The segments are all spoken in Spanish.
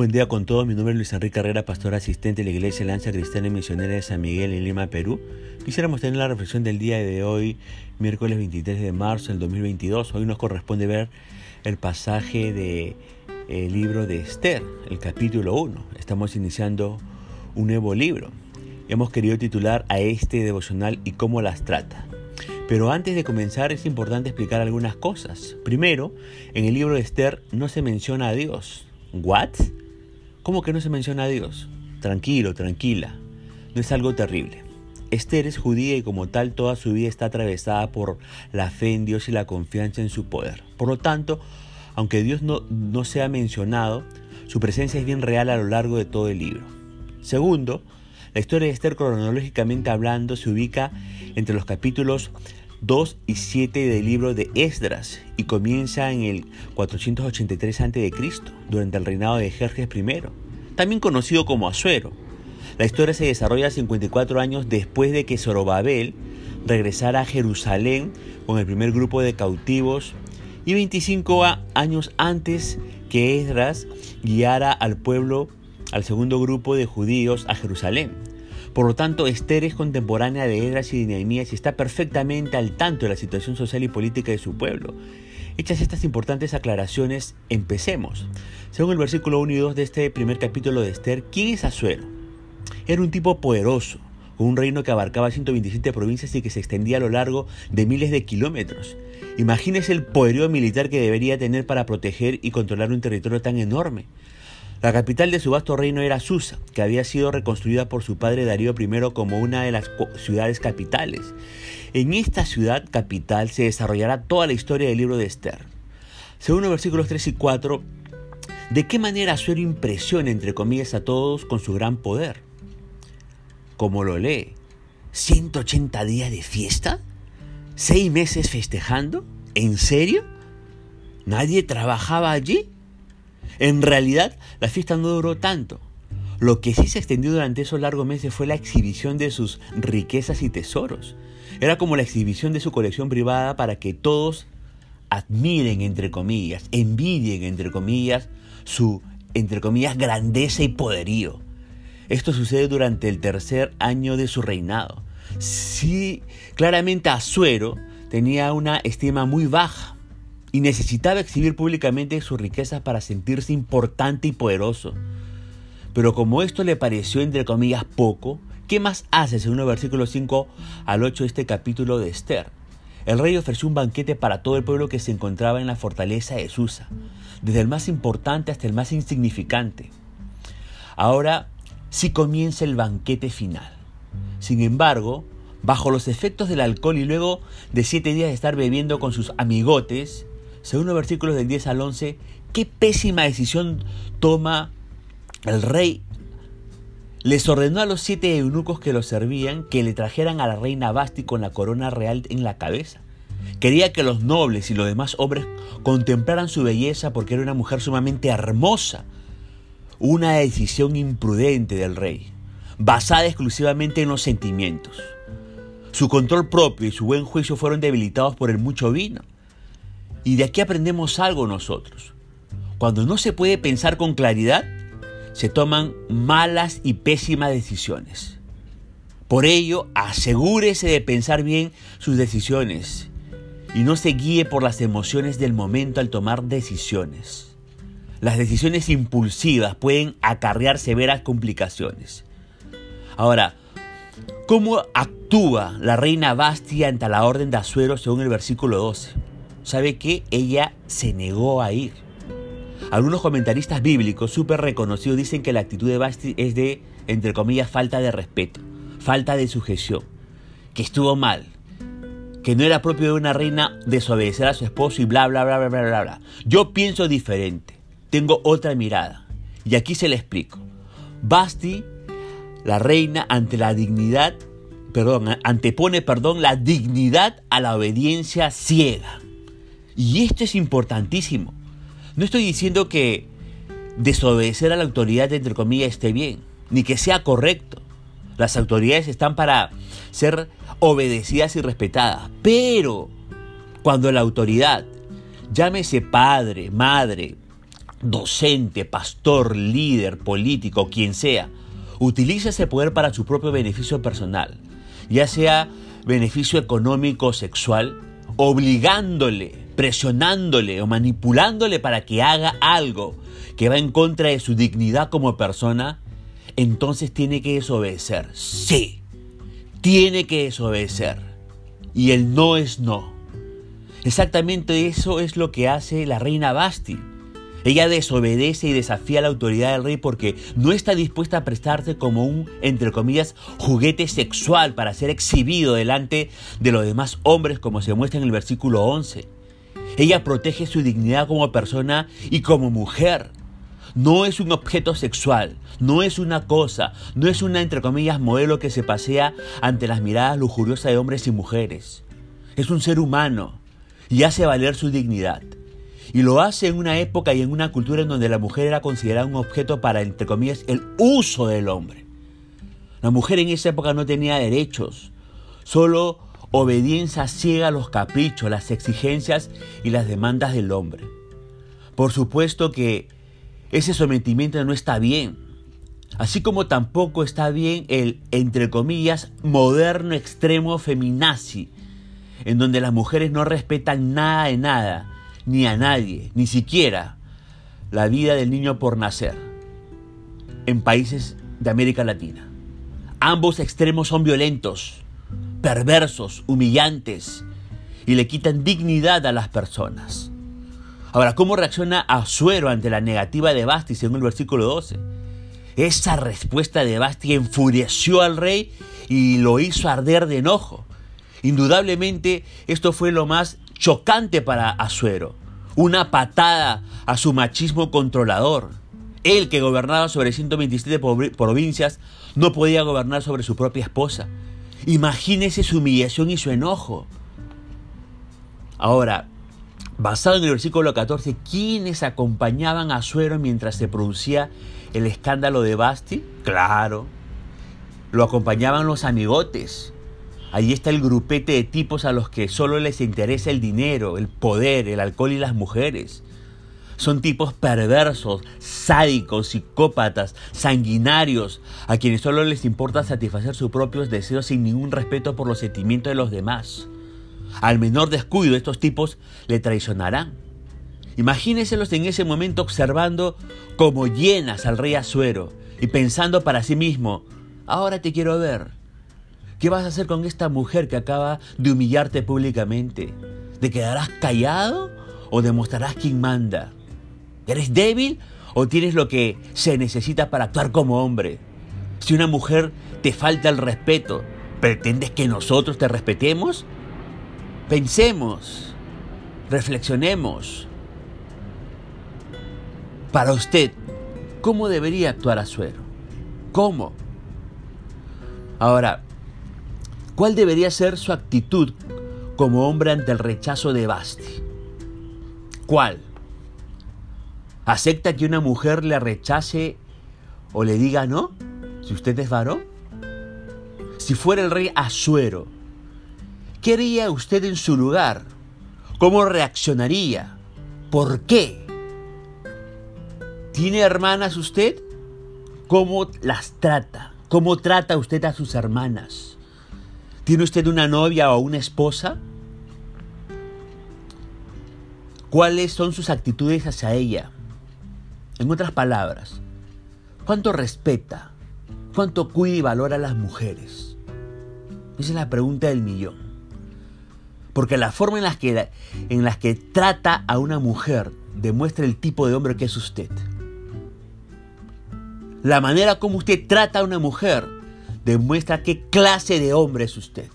Buen día con todos, mi nombre es Luis Enrique Carrera, pastor asistente de la Iglesia Lanza Cristiana y Misionera de San Miguel en Lima, Perú. Quisiéramos tener la reflexión del día de hoy, miércoles 23 de marzo del 2022. Hoy nos corresponde ver el pasaje del de, libro de Esther, el capítulo 1. Estamos iniciando un nuevo libro. Hemos querido titular a este devocional y cómo las trata. Pero antes de comenzar es importante explicar algunas cosas. Primero, en el libro de Esther no se menciona a Dios. ¿What? ¿Cómo que no se menciona a Dios? Tranquilo, tranquila. No es algo terrible. Esther es judía y como tal toda su vida está atravesada por la fe en Dios y la confianza en su poder. Por lo tanto, aunque Dios no, no sea mencionado, su presencia es bien real a lo largo de todo el libro. Segundo, la historia de Esther cronológicamente hablando se ubica entre los capítulos 2 y 7 del libro de Esdras y comienza en el 483 a.C., durante el reinado de Jerjes I, también conocido como Asuero. La historia se desarrolla 54 años después de que Zorobabel regresara a Jerusalén con el primer grupo de cautivos y 25 años antes que Esdras guiara al pueblo, al segundo grupo de judíos a Jerusalén. Por lo tanto, Esther es contemporánea de Edras y de Nehemías y está perfectamente al tanto de la situación social y política de su pueblo. Hechas estas importantes aclaraciones, empecemos. Según el versículo 1 y 2 de este primer capítulo de Esther, ¿quién es Azuero? Era un tipo poderoso, con un reino que abarcaba 127 provincias y que se extendía a lo largo de miles de kilómetros. Imagínese el poderío militar que debería tener para proteger y controlar un territorio tan enorme. La capital de su vasto reino era Susa, que había sido reconstruida por su padre Darío I como una de las ciudades capitales. En esta ciudad capital se desarrollará toda la historia del libro de Esther. Según los versículos 3 y 4, ¿de qué manera Suero impresiona, entre comillas, a todos con su gran poder? Como lo lee, ¿180 días de fiesta? ¿Seis meses festejando? ¿En serio? ¿Nadie trabajaba allí? En realidad, la fiesta no duró tanto. Lo que sí se extendió durante esos largos meses fue la exhibición de sus riquezas y tesoros. Era como la exhibición de su colección privada para que todos admiren, entre comillas, envidien, entre comillas, su, entre comillas, grandeza y poderío. Esto sucede durante el tercer año de su reinado. Sí, claramente Azuero tenía una estima muy baja y necesitaba exhibir públicamente sus riquezas para sentirse importante y poderoso. Pero como esto le pareció entre comillas poco, ¿qué más hace según el versículo 5 al 8 de este capítulo de Esther? El rey ofreció un banquete para todo el pueblo que se encontraba en la fortaleza de Susa, desde el más importante hasta el más insignificante. Ahora sí comienza el banquete final. Sin embargo, bajo los efectos del alcohol y luego de siete días de estar bebiendo con sus amigotes, según los versículos del 10 al 11, qué pésima decisión toma el rey. Les ordenó a los siete eunucos que lo servían que le trajeran a la reina Basti con la corona real en la cabeza. Quería que los nobles y los demás hombres contemplaran su belleza porque era una mujer sumamente hermosa. Una decisión imprudente del rey, basada exclusivamente en los sentimientos. Su control propio y su buen juicio fueron debilitados por el mucho vino. Y de aquí aprendemos algo nosotros. Cuando no se puede pensar con claridad, se toman malas y pésimas decisiones. Por ello, asegúrese de pensar bien sus decisiones y no se guíe por las emociones del momento al tomar decisiones. Las decisiones impulsivas pueden acarrear severas complicaciones. Ahora, ¿cómo actúa la reina Bastia ante la orden de Azuero según el versículo 12? ¿Sabe que Ella se negó a ir. Algunos comentaristas bíblicos súper reconocidos dicen que la actitud de Basti es de, entre comillas, falta de respeto, falta de sujeción, que estuvo mal, que no era propio de una reina desobedecer a su esposo y bla, bla, bla, bla, bla, bla, bla. Yo pienso diferente, tengo otra mirada. Y aquí se le explico. Basti, la reina, ante la dignidad, perdón, antepone, perdón, la dignidad a la obediencia ciega. Y esto es importantísimo. No estoy diciendo que desobedecer a la autoridad, entre comillas, esté bien, ni que sea correcto. Las autoridades están para ser obedecidas y respetadas. Pero cuando la autoridad, llámese padre, madre, docente, pastor, líder, político, quien sea, utiliza ese poder para su propio beneficio personal, ya sea beneficio económico sexual, obligándole, presionándole o manipulándole para que haga algo que va en contra de su dignidad como persona, entonces tiene que desobedecer. Sí, tiene que desobedecer. Y el no es no. Exactamente eso es lo que hace la reina Basti. Ella desobedece y desafía la autoridad del rey porque no está dispuesta a prestarse como un, entre comillas, juguete sexual para ser exhibido delante de los demás hombres como se muestra en el versículo 11. Ella protege su dignidad como persona y como mujer. No es un objeto sexual, no es una cosa, no es una, entre comillas, modelo que se pasea ante las miradas lujuriosas de hombres y mujeres. Es un ser humano y hace valer su dignidad. Y lo hace en una época y en una cultura en donde la mujer era considerada un objeto para, entre comillas, el uso del hombre. La mujer en esa época no tenía derechos, solo obediencia ciega a los caprichos, las exigencias y las demandas del hombre. Por supuesto que ese sometimiento no está bien, así como tampoco está bien el, entre comillas, moderno extremo feminazi, en donde las mujeres no respetan nada de nada, ni a nadie, ni siquiera la vida del niño por nacer en países de América Latina. Ambos extremos son violentos, perversos, humillantes y le quitan dignidad a las personas. Ahora, ¿cómo reacciona Azuero ante la negativa de Basti según el versículo 12? Esa respuesta de Basti enfureció al rey y lo hizo arder de enojo. Indudablemente esto fue lo más chocante para Azuero, una patada a su machismo controlador. Él que gobernaba sobre 127 provincias no podía gobernar sobre su propia esposa. Imagínese su humillación y su enojo. Ahora, basado en el versículo 14, ¿quiénes acompañaban a Azuero mientras se producía el escándalo de Basti? Claro, lo acompañaban los amigotes, Allí está el grupete de tipos a los que solo les interesa el dinero, el poder, el alcohol y las mujeres. Son tipos perversos, sádicos, psicópatas, sanguinarios, a quienes solo les importa satisfacer sus propios deseos sin ningún respeto por los sentimientos de los demás. Al menor descuido estos tipos le traicionarán. Imagíneselos en ese momento observando como llenas al rey Azuero y pensando para sí mismo, ahora te quiero ver ¿Qué vas a hacer con esta mujer que acaba de humillarte públicamente? ¿Te quedarás callado o demostrarás quién manda? ¿Eres débil o tienes lo que se necesita para actuar como hombre? Si una mujer te falta el respeto, ¿pretendes que nosotros te respetemos? Pensemos, reflexionemos. Para usted, ¿cómo debería actuar Azuero? ¿Cómo? Ahora, ¿Cuál debería ser su actitud como hombre ante el rechazo de Basti? ¿Cuál? ¿Acepta que una mujer le rechace o le diga no? Si usted es varón. Si fuera el rey Azuero, ¿qué haría usted en su lugar? ¿Cómo reaccionaría? ¿Por qué? ¿Tiene hermanas usted? ¿Cómo las trata? ¿Cómo trata usted a sus hermanas? ¿Tiene usted una novia o una esposa? ¿Cuáles son sus actitudes hacia ella? En otras palabras, ¿cuánto respeta? ¿Cuánto cuida y valora a las mujeres? Esa es la pregunta del millón. Porque la forma en la que, en las que trata a una mujer demuestra el tipo de hombre que es usted. La manera como usted trata a una mujer demuestra qué clase de hombre es usted.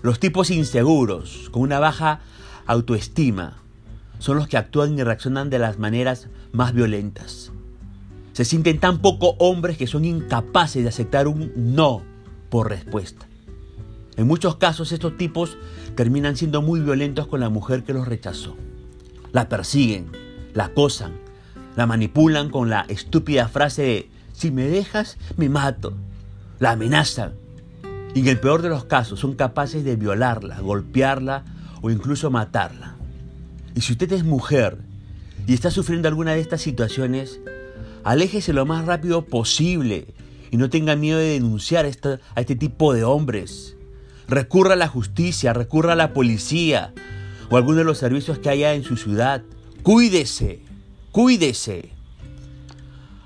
Los tipos inseguros, con una baja autoestima, son los que actúan y reaccionan de las maneras más violentas. Se sienten tan poco hombres que son incapaces de aceptar un no por respuesta. En muchos casos estos tipos terminan siendo muy violentos con la mujer que los rechazó. La persiguen, la acosan, la manipulan con la estúpida frase de, si me dejas, me mato la amenazan y en el peor de los casos son capaces de violarla, golpearla o incluso matarla. Y si usted es mujer y está sufriendo alguna de estas situaciones, aléjese lo más rápido posible y no tenga miedo de denunciar a este tipo de hombres. Recurra a la justicia, recurra a la policía o a alguno de los servicios que haya en su ciudad. Cuídese, cuídese.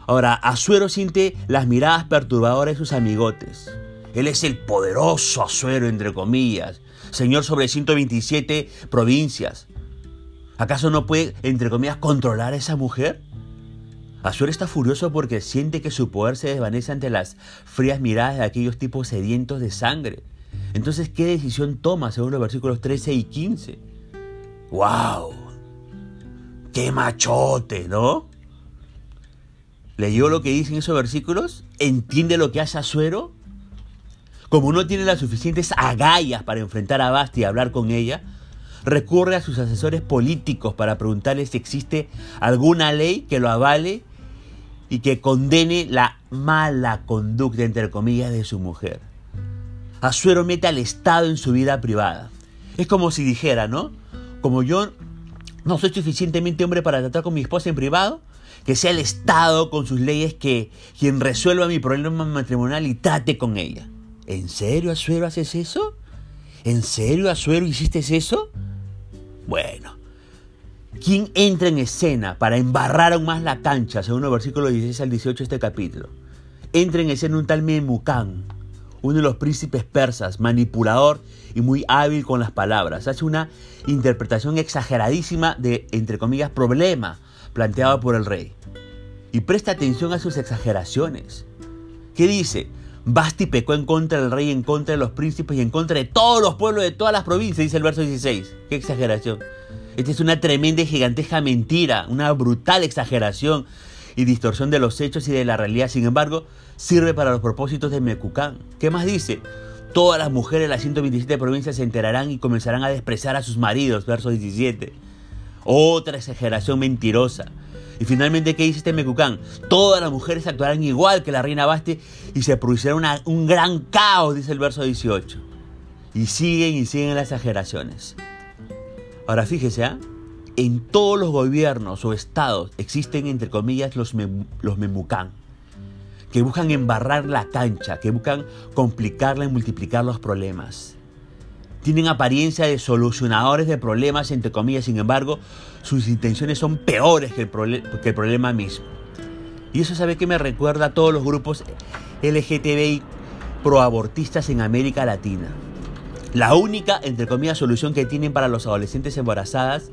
Ahora, Azuero siente las miradas perturbadoras de sus amigotes. Él es el poderoso Azuero, entre comillas, señor sobre 127 provincias. ¿Acaso no puede, entre comillas, controlar a esa mujer? Azuero está furioso porque siente que su poder se desvanece ante las frías miradas de aquellos tipos sedientos de sangre. Entonces, ¿qué decisión toma según los versículos 13 y 15? ¡Wow! ¡Qué machote, ¿no? ¿Leyó lo que dicen esos versículos? ¿Entiende lo que hace Azuero? Como no tiene las suficientes agallas para enfrentar a Basti y hablar con ella, recurre a sus asesores políticos para preguntarle si existe alguna ley que lo avale y que condene la mala conducta, entre comillas, de su mujer. Azuero mete al Estado en su vida privada. Es como si dijera, ¿no? Como yo no soy suficientemente hombre para tratar con mi esposa en privado, que sea el Estado con sus leyes que quien resuelva mi problema matrimonial y trate con ella. ¿En serio, Azuero, haces eso? ¿En serio, Azuero, hiciste eso? Bueno, ¿Quién entra en escena para embarrar aún más la cancha, según el versículo 16 al 18 de este capítulo? Entra en escena un tal Memucán, uno de los príncipes persas, manipulador y muy hábil con las palabras. Hace una interpretación exageradísima de, entre comillas, problema planteado por el rey. Y presta atención a sus exageraciones. ¿Qué dice? Basti pecó en contra del rey, en contra de los príncipes y en contra de todos los pueblos de todas las provincias, dice el verso 16. Qué exageración. Esta es una tremenda y gigantesca mentira, una brutal exageración y distorsión de los hechos y de la realidad. Sin embargo, sirve para los propósitos de Mecucán. ¿Qué más dice? Todas las mujeres de las 127 provincias se enterarán y comenzarán a despreciar a sus maridos, verso 17. Otra exageración mentirosa. Y finalmente, ¿qué dice este Mecucán? Todas las mujeres actuarán igual que la reina Baste y se producirá un gran caos, dice el verso 18. Y siguen y siguen las exageraciones. Ahora fíjese, ¿ah? en todos los gobiernos o estados existen, entre comillas, los, los memucán, que buscan embarrar la cancha, que buscan complicarla y multiplicar los problemas. Tienen apariencia de solucionadores de problemas, entre comillas, sin embargo, sus intenciones son peores que el, problema mismo. Y eso sabe que me recuerda a todos los grupos LGTBI proabortistas en América Latina. La única, entre comillas, solución que tienen para los adolescentes embarazadas,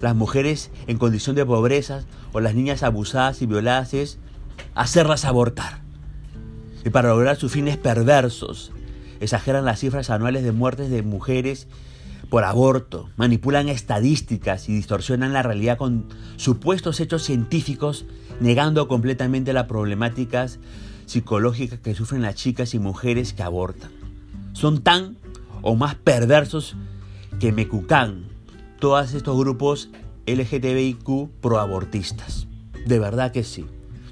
las mujeres en condición de pobreza o las niñas abusadas y violadas es hacerlas abortar. Y para lograr sus fines perversos, exageran las cifras anuales de muertes de mujeres por aborto, manipulan estadísticas y distorsionan la realidad con supuestos hechos científicos, negando completamente las problemáticas psicológicas que sufren las chicas y mujeres que abortan. Son tan o más perversos que Mecucán, todos estos grupos LGTBIQ proabortistas. De verdad que sí.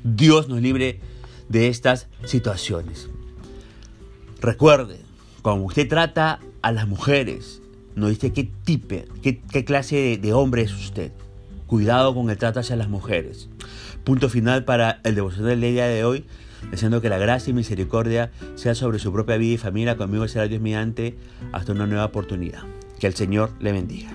Dios nos libre de estas situaciones. Recuerde, cuando usted trata a las mujeres, no dice qué tipo, qué, clase de, hombre es usted. Cuidado con el trato hacia las mujeres. Punto final para el devocional del día de hoy deseando que la gracia y misericordia sea sobre su propia vida y familia. Conmigo será Dios mediante hasta una nueva oportunidad. Que el Señor le bendiga.